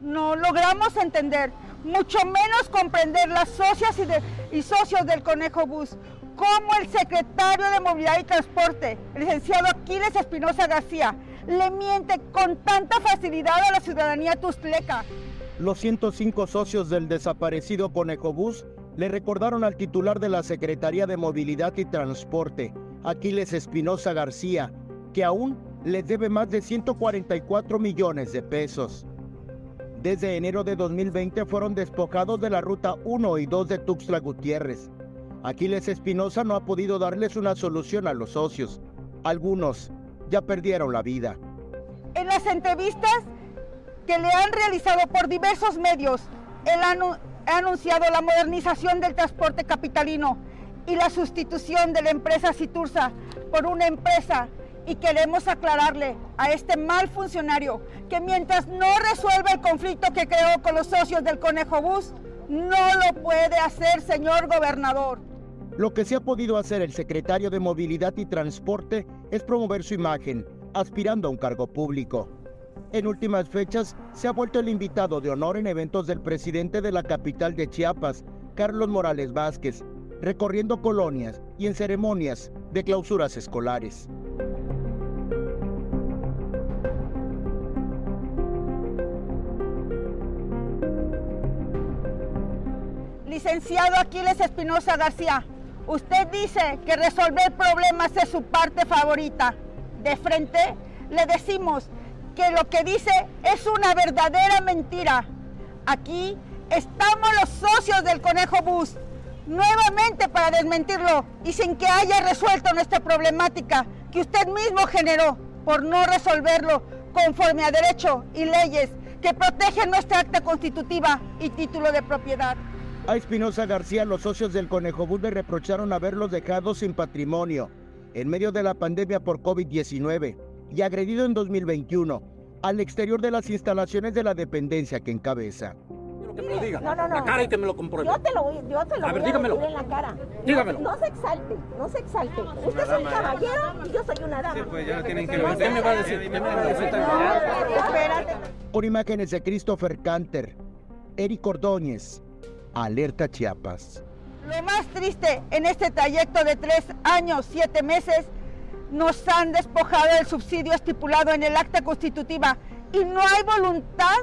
no logramos entender, mucho menos comprender las socias y, socios del Conejo Bus, como el secretario de Movilidad y Transporte, el licenciado Aquiles Espinosa García, le miente con tanta facilidad a la ciudadanía tustleca. Los 105 socios del desaparecido Conejo Bus le recordaron al titular de la Secretaría de Movilidad y Transporte, Aquiles Espinosa García, que aún les debe más de 144 millones de pesos. Desde enero de 2020 fueron despojados de la ruta 1 y 2 de Tuxtla Gutiérrez. Aquiles Espinosa no ha podido darles una solución a los socios. Algunos ya perdieron la vida. En las entrevistas que le han realizado por diversos medios, el ha anunciado la modernización del transporte capitalino y la sustitución de la empresa Citursa por una empresa y queremos aclararle a este mal funcionario que mientras no resuelva el conflicto que creó con los socios del Conejo Bus, no lo puede hacer, señor gobernador. Lo que se ha podido hacer el secretario de Movilidad y Transporte es promover su imagen, aspirando a un cargo público. En últimas fechas, se ha vuelto el invitado de honor en eventos del presidente de la capital de Chiapas, Carlos Morales Vázquez, recorriendo colonias y en ceremonias de clausuras escolares. Licenciado Aquiles Espinosa García, usted dice que resolver problemas es su parte favorita. De frente, le decimos que lo que dice es una verdadera mentira. Aquí estamos los socios del Conejo Bus, nuevamente para desmentirlo y sin que haya resuelto nuestra problemática que usted mismo generó por no resolverlo conforme a derecho y leyes que protegen nuestra acta constitutiva y título de propiedad. A Espinosa García, los socios del Conejo Bus le reprocharon haberlos dejado sin patrimonio en medio de la pandemia por COVID-19 y agredido en 2021 al exterior de las instalaciones de la dependencia que encabeza. Que me lo diga. No, no, no. La cara y que me lo compruebe. Yo te lo voy, yo te lo A ver, voy dígamelo. decir en la cara. Dígamelo. No, no se exalte, no se exalte. Usted es un caballero y yo soy una dama. pues ya tienen que se ¿Qué me va a decir? exalte. ¿Qué me va a decir? No, espérate. Con imágenes de Christopher Canter, Eric Ordóñez, Alerta Chiapas. Lo más triste en este trayecto de tres años, siete meses, nos han despojado del subsidio estipulado en el acta constitutiva y no hay voluntad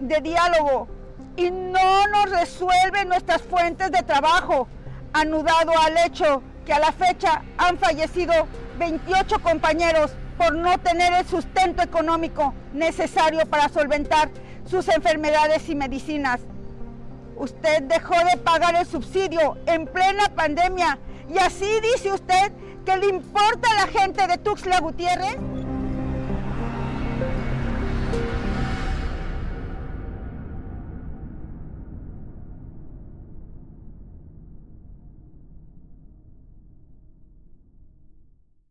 de diálogo y no nos resuelve nuestras fuentes de trabajo, anudado al hecho que a la fecha han fallecido 28 compañeros por no tener el sustento económico necesario para solventar sus enfermedades y medicinas. Usted dejó de pagar el subsidio en plena pandemia y así dice usted que le importa a la gente de Tuxtla Gutiérrez.